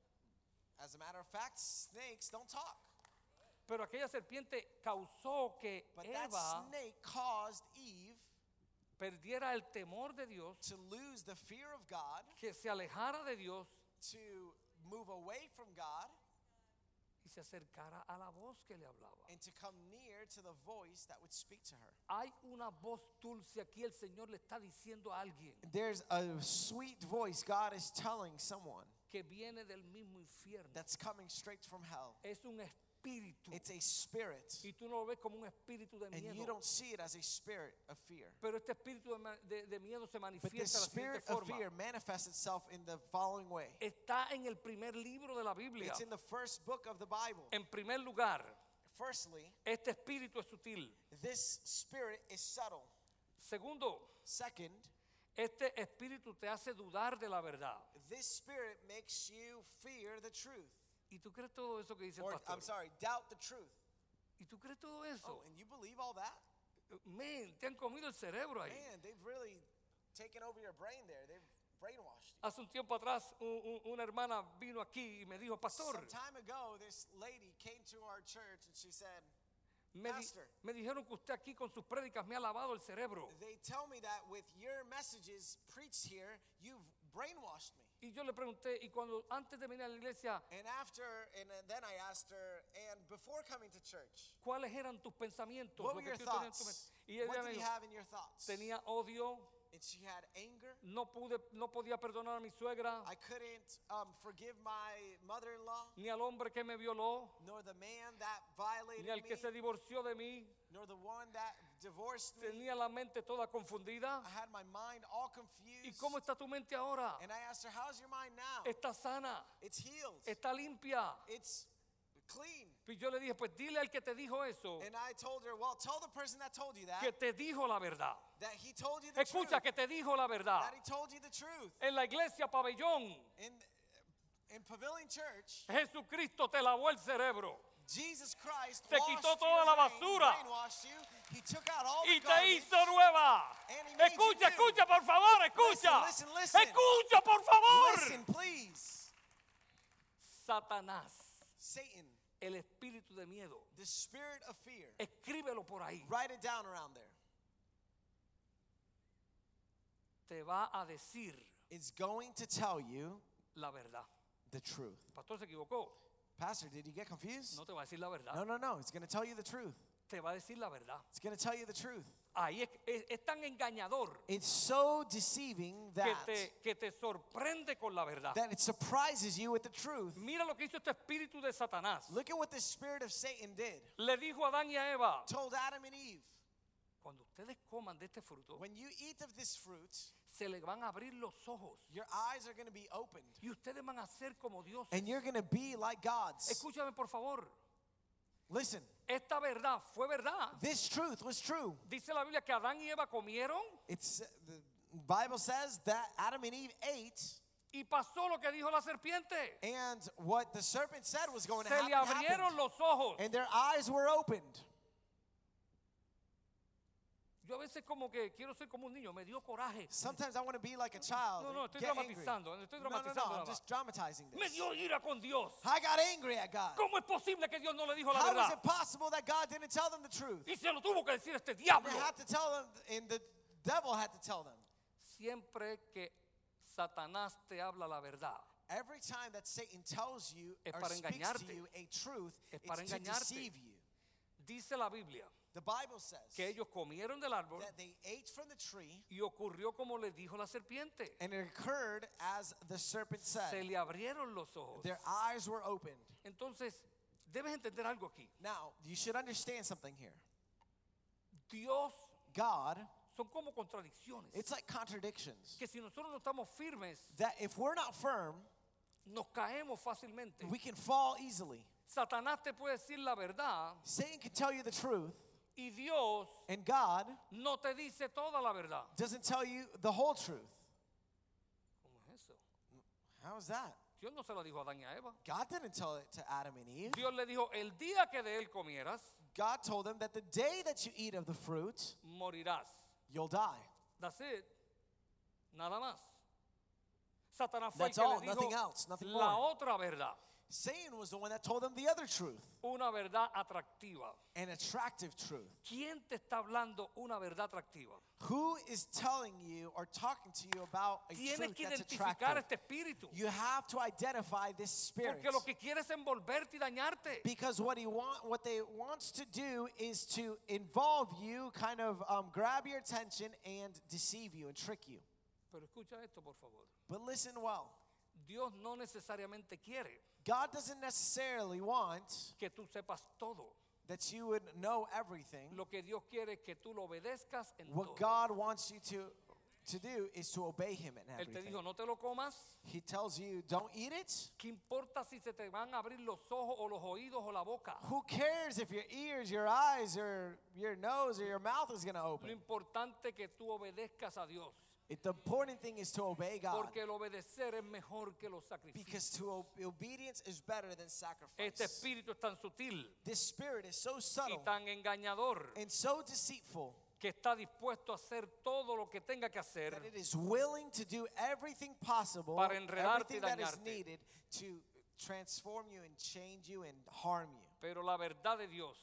as a matter of fact, snakes don't talk. Pero aquella serpiente causó que But that Eva snake caused Eve perdiera el temor de Dios, to lose the fear of God, que se alejara de Dios to move away from God, se acercara a la voz que le hablaba. and to come near to the voice that would speak to her. Hay una voz dulce aquí, el Señor le está diciendo a alguien There's a sweet voice God is telling someone que viene del mismo infierno. that's coming straight from hell. Es un espíritu. It's a spirit, Y tú no lo ves como un espíritu de and you miedo. don't see it as a spirit of fear. Pero este espíritu de, de- de miedo se But the manifiesta de la siguiente spirit of forma. fear manifests itself in the following way. Está en el primer libro de la Biblia. It's in the first book of the Bible. En primer lugar, Firstly, este espíritu es sutil. this spirit is subtle. Segundo, Second, este espíritu te hace dudar de la verdad. this spirit makes you fear the truth. ¿Y tú crees todo eso que dice el Or, pastor? I'm sorry, doubt the truth. ¿Y tú crees todo eso? Oh, and you believe all that? Men, te han comido el cerebro ahí. Man, they've really taken over your brain there. They've brainwashed you. Hace un tiempo atrás un- un- una hermana vino aquí y me dijo, pastor, Some time ago, this lady came to our church and she said, me, di- Pastor. me dijeron que usted aquí con sus prédicas me ha lavado el cerebro. They tell me that with your messages preached here, you've brainwashed me. Y yo le pregunté, y cuando antes de venir a la iglesia, And after, and then I asked her, and before coming to church, ¿cuáles eran tus pensamientos? what Lo were que your tú tenías en tu thoughts? mente. Y ella What me did you dijo, have in your thoughts? tenía odio, And she had anger. no pude, no podía perdonar a mi suegra, I couldn't um, forgive my mother-in-law, ni al hombre que me violó, nor the man that violated ni al me, que se divorció de mí. nor the one that divorced me. Tenía la mente toda confundida. I had my mind all ¿Y confused. cómo está tu mente ahora? And I asked her, "How's your mind now?" Está sana, It's healed. está limpia. It's clean. Y yo le dije, pues dile al que te dijo eso, And I told her, "Well, tell the person that told you that que te dijo la verdad. That he told you the Escucha, truth. que te dijo la verdad. That he told you the truth." En la iglesia pabellón, In in Pavilion Church, Jesucristo te lavó el cerebro Jesus Christ Te washed quitó your toda la brain, basura. brainwashed you. He took out all y the te garbage. hizo nueva. And he made you Escucha, new. escucha, por favor, escucha. Listen, listen, listen. Escucha, por favor. Listen, please. Satanás, Satan, el espíritu de miedo. the spirit of fear. Escríbelo por ahí. Write it down around there. Te va a decir It's going to tell you la verdad. the truth. Pastor se equivocó. Pastor, did you get confused? No te va a decir la verdad. No, no, no. It's going to tell you the truth. Te va a decir la verdad. It's going to tell you the truth. Ahí es, es- es tan engañador It's so deceiving que that, te, que te sorprende con la verdad. that it surprises you with the truth. Mira lo que hizo este espíritu de Satanás. Look at what the spirit of Satan did. Le dijo a Adán y a Eva, Told Adam and Eve, cuando ustedes coman de este fruto, when you eat of this fruit, se les van a abrir los ojos your eyes are going to be opened y ustedes van a ser como Dios. and you're going to be like gods. Escúchame por favor. Listen, Esta verdad fue verdad. this truth was true. Dice la Biblia que Adán y Eva comieron It's the Bible says that Adam and Eve ate y pasó lo que dijo la serpiente. and what the serpent said was going to Se le happen, abrieron happened. los ojos. and their eyes were opened. Yo a veces como que quiero ser como un niño, me dio coraje. Sometimes I want to be like a child. No, no, estoy get angry. dramatizando, estoy No, no, no, dramatizando nada I'm just dramatizing Me this. dio ira con Dios. I got angry at God. ¿Cómo es posible que Dios no le dijo la How is verdad? it possible that God didn't tell them the truth? Y se lo tuvo que decir este diablo. They had to tell them, and the devil had to tell them. Siempre que Satanás te habla la verdad, Every time that Satan tells you or speaks to you a truth, Es para it's to deceive you. dice la Biblia The Bible says que ellos comieron del árbol that they ate from the tree, y ocurrió como le dijo la serpiente. and it occurred as the serpent Se said. le abrieron los ojos. Their eyes were opened. Entonces, debes entender algo aquí. Now, you should understand something here. Dios God, son como contradicciones. it's like contradictions. Que si nosotros no estamos firmes, That if we're not firm, nos caemos fácilmente. we can fall easily. Satanás te puede decir la verdad Satan can tell you the truth, y Dios and God no te dice toda la verdad. doesn't tell you the whole truth. ¿Cómo es eso? How is that? Dios no se lo dijo a Adán y a Eva. God didn't tell it to Adam and Eve. Dios le dijo, el día que de él comieras, God told them that the day that you eat of the fruit, morirás. you'll die. That's it. Nada más. Satanás fue That's el que all, le nothing else, nothing la more. otra verdad. Satan was the one that told them the other truth, Una verdad atractiva. an attractive truth. ¿Quién te está hablando una verdad atractiva? Who is telling you or talking to you about a Tienes truth que that's identificar attractive? este espíritu. You have to identify this spirit. Porque lo que quiere es envolverte y dañarte. Because what he want, what they wants to do is to involve you, kind of um, grab your attention and deceive you and trick you. Pero escucha esto, por favor. But listen well. Dios no necesariamente quiere God doesn't necessarily want que tú sepas todo. that you would know everything. Lo que Dios quiere es que tú lo obedezcas en What todo. God wants you to to do is to obey Him in Él te everything. dijo, no te lo comas. He tells you, don't eat it. ¿Qué importa si se te van a abrir los ojos o los oídos o la boca? Who cares if your ears, your eyes, or your nose, or your mouth is going to Lo open? importante es que tú obedezcas a Dios. It, the important thing is to obey God. Porque el obedecer es mejor que los sacrificios. Because to o- obedience is better than sacrifice. Este espíritu es tan sutil This spirit is so y subtle tan engañador and so deceitful que está dispuesto a hacer todo lo que tenga que hacer that it is willing to do everything possible, Para enredarte y everything that is dañarte. needed to transform you and change you and harm you. Pero la verdad de Dios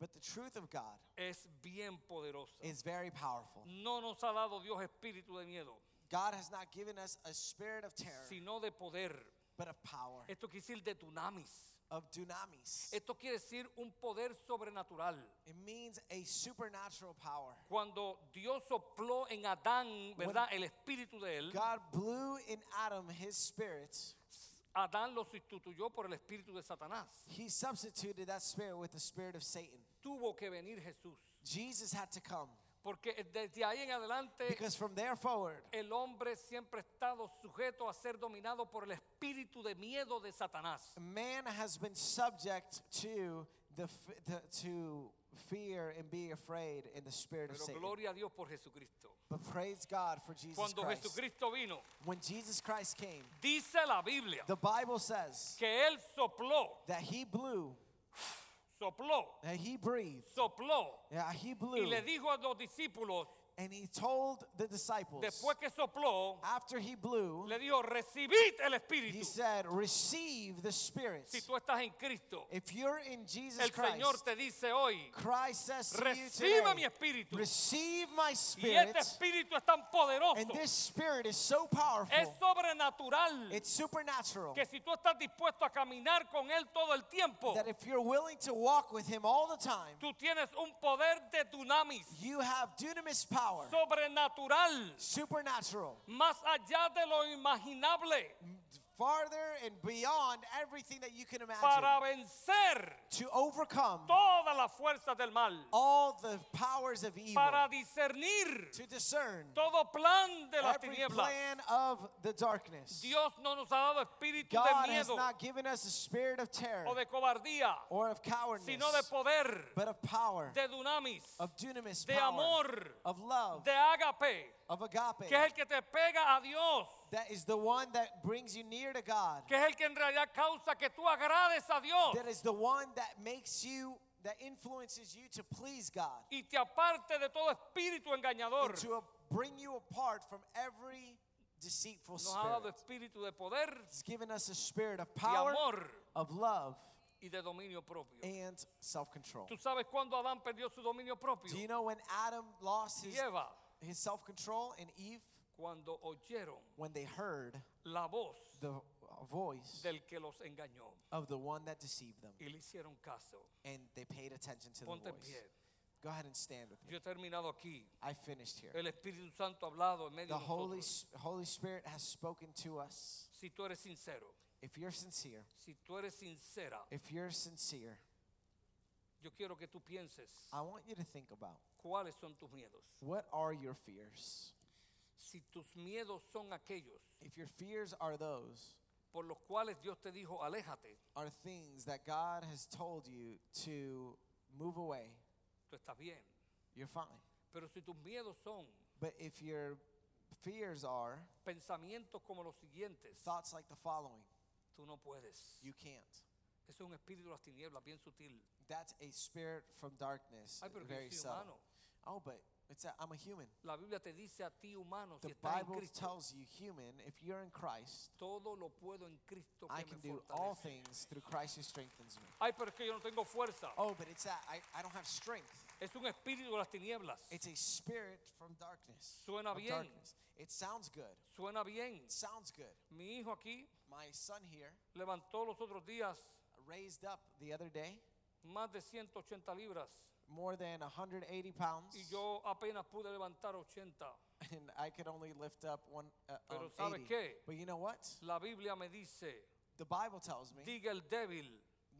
But the truth of God es bien poderosa. is very powerful. No nos ha dado Dios espíritu de miedo, God has not given us a spirit of terror, sino de poder. but of power, Esto quiere decir de dunamis. of dunamis. Esto quiere decir un poder sobrenatural. It means a supernatural power. Cuando Dios sopló en Adán, ¿verdad? El espíritu de él, God blew in Adam his spirit. Adán lo sustituyó por el espíritu de Satanás. He substituted that spirit with the spirit of Satan. Tuvo que venir Jesús. Jesus had to come Porque desde ahí en adelante because from there forward, el hombre siempre ha estado sujeto a ser dominado por el espíritu de miedo de Satanás. man has been subject to the, to fear and be afraid in the spirit of Pero Satan. gloria a Dios por Jesucristo. But praise God for Jesus Cuando Christ. Jesucristo vino, When Jesus Christ came, dice la Biblia the Bible says que él sopló, that he blew, sopló, that he breathed, sopló. Yeah, he y le dijo a los discípulos, And he told the disciples, después que sopló, after he blew, le dijo, recibid el he said, Receive the Spirit. Si tú estás en Cristo, If you're in Jesus el Señor Christ, te dice hoy, Christ says to you mi today, Espíritu. Receive my Y Spirit. este Espíritu es tan poderoso, And this Spirit is so es powerful, sobrenatural, it's supernatural. que si tú estás dispuesto a caminar con Él todo el tiempo, That if you're willing to walk with Him all the time, tú tienes un poder de dunamis you have dunamis power, sobrenatural, supernatural, más allá de lo imaginable, farther and beyond everything that you can para imagine vencer to overcome todas las fuerzas del mal, all the powers of evil, para discernir to discern todo plan de las every tinieblas. plan of the darkness. Dios no nos ha dado espíritu de God has miedo not given us a spirit of terror o de cobardía, or of cowardness, sino de poder, but of power, de dunamis, of dunamis de power, amor, of love, de of agape. que es el que te pega a Dios, That is the one that brings you near to God. que es el que en realidad causa que tú agrades a Dios That is the one that makes you, that influences you to please God. y te aparte de todo espíritu engañador. And to uh, bring you apart from every deceitful Nos ha dado spirit. espíritu de poder, He's given us a spirit of power, amor of love, y de dominio propio. and self control. ¿Tú sabes cuándo Adán perdió su dominio propio? Do you know when Adam lost Y his, Eva, his self control and Eve? Cuando oyeron When they heard la voz the voice del que los engañó of the one that deceived them y le hicieron caso. and they paid attention to the Ponte en voice. pie. Go ahead and stand with me. Yo he terminado aquí. I finished here. El Espíritu Santo ha hablado en medio The de Holy, nosotros. Holy Spirit has spoken to us. Si tú eres sincero, If you're sincere, si tú eres sincera, if you're sincere, yo quiero que tú pienses I want you to think about cuáles son tus miedos. what are your fears? Si tus miedos son aquellos If your fears are those, por los cuales Dios te dijo, aléjate, are things that God has told you to move away, tú estás bien. you're fine. Pero si tus miedos son But if your fears are pensamientos como los siguientes, thoughts like the following, tú no puedes. you can't. Eso es un espíritu de las tinieblas bien sutil. That's a spirit from darkness, Ay, pero que very yo soy subtle. humano. Oh, but it's a, I'm a human. La Biblia te dice a ti, humano, si The estás en Bible Cristo, tells you, human, if you're in Christ, todo lo puedo en Cristo I can me do all fortalece. things through Christ who strengthens me. Ay, pero es que yo no tengo fuerza. Oh, but it's that I, I don't have strength. Es un espíritu de las tinieblas. It's a spirit from darkness. Suena of bien. darkness. It sounds good. Suena bien. It sounds good. Mi hijo aquí My son here levantó los otros días raised up the other day más de 180 libras more than 180 pounds, y yo apenas pude levantar 80. and I could only lift up one uh, Pero um, ¿sabes 80. qué? But you know what? La Biblia me dice, The Bible tells me, diga el débil,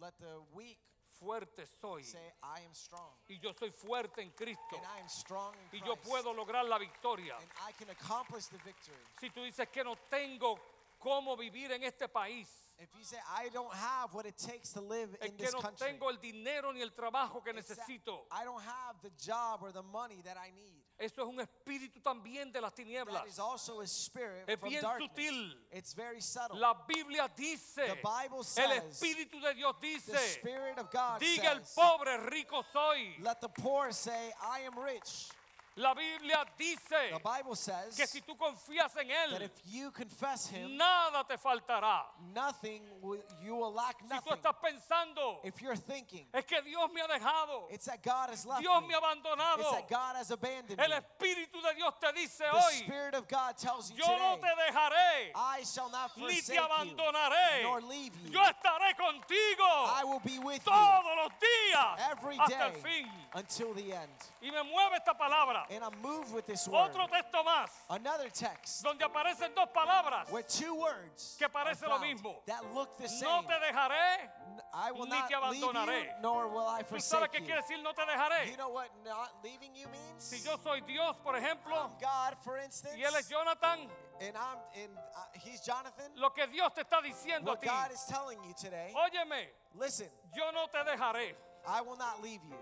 let the weak fuerte soy. say, I am strong. Y yo soy fuerte en Cristo. And I am strong in Y yo Christ. puedo lograr la victoria. and I can accomplish the victory. Si tú dices que no tengo cómo vivir en este país, If you say, I don't have what it takes to live in que this no country, tengo el dinero ni el trabajo que necesito. I don't have the job or the money that I need. Eso es un espíritu también de las That tinieblas. is also a spirit Es from bien darkness. sutil. It's very subtle. La Biblia dice, The Bible el Espíritu de Dios the dice, Spirit of God diga el pobre rico soy. let the poor say, I am rich. La Biblia dice The Bible says que si tú confías en that Él, if you confess Him, nada te faltará. nothing will, you will lack Si tú nothing. estás pensando, If you're thinking, es que Dios me ha dejado, it's that God has left Dios me. me ha abandonado. It's that God has abandoned El me. Espíritu de Dios te dice The hoy, Spirit of God tells you yo no te dejaré, I shall not ni forsake te you, abandonaré. nor leave you. Yo estaré contigo I will be with you todos los días every hasta day el fin. until the end. Y me mueve esta palabra. And I'm moved with this word. Otro texto más, Another text donde aparecen dos palabras. where two words Que are parece lo mismo. that look the same. No te dejaré. I will ni not te leave you, abandonaré. nor will I ¿Tú sabes qué you. quiere decir no te dejaré? You know what not leaving you means? Si yo soy Dios, por ejemplo, I'm God, for instance, y él es Jonathan, and I'm and uh, he's Jonathan. lo que Dios te está diciendo a What ti, God is telling you today, óyeme, listen, yo no te dejaré. I will not leave you.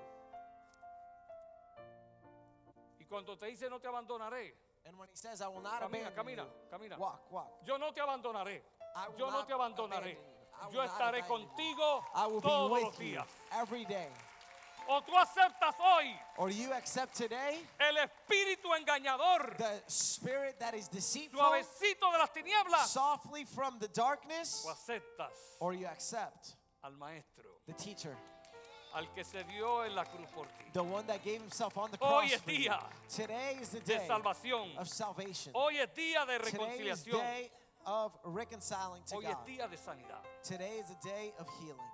Cuando te dice no te abandonaré, And when he says, I will not camina, abandon camina, you, camina. walk, walk. Yo no te abandonaré. I will Yo no not te abandonaré. abandon you. I will Yo not estaré abandon you. contigo I will be todos los with you días. every day. O tú aceptas hoy Or you accept today el espíritu engañador, the spirit that is deceitful suavecito de las tinieblas. softly from the darkness, O aceptas or you accept al maestro, the teacher, al que se dio en la cruz por ti. the one that gave himself on the Hoy cross es for you. día Today is the de day salvación. of salvation. Hoy es día de Today is reconciliación. day of reconciling to Hoy es God. día de sanidad. Today is a day of healing.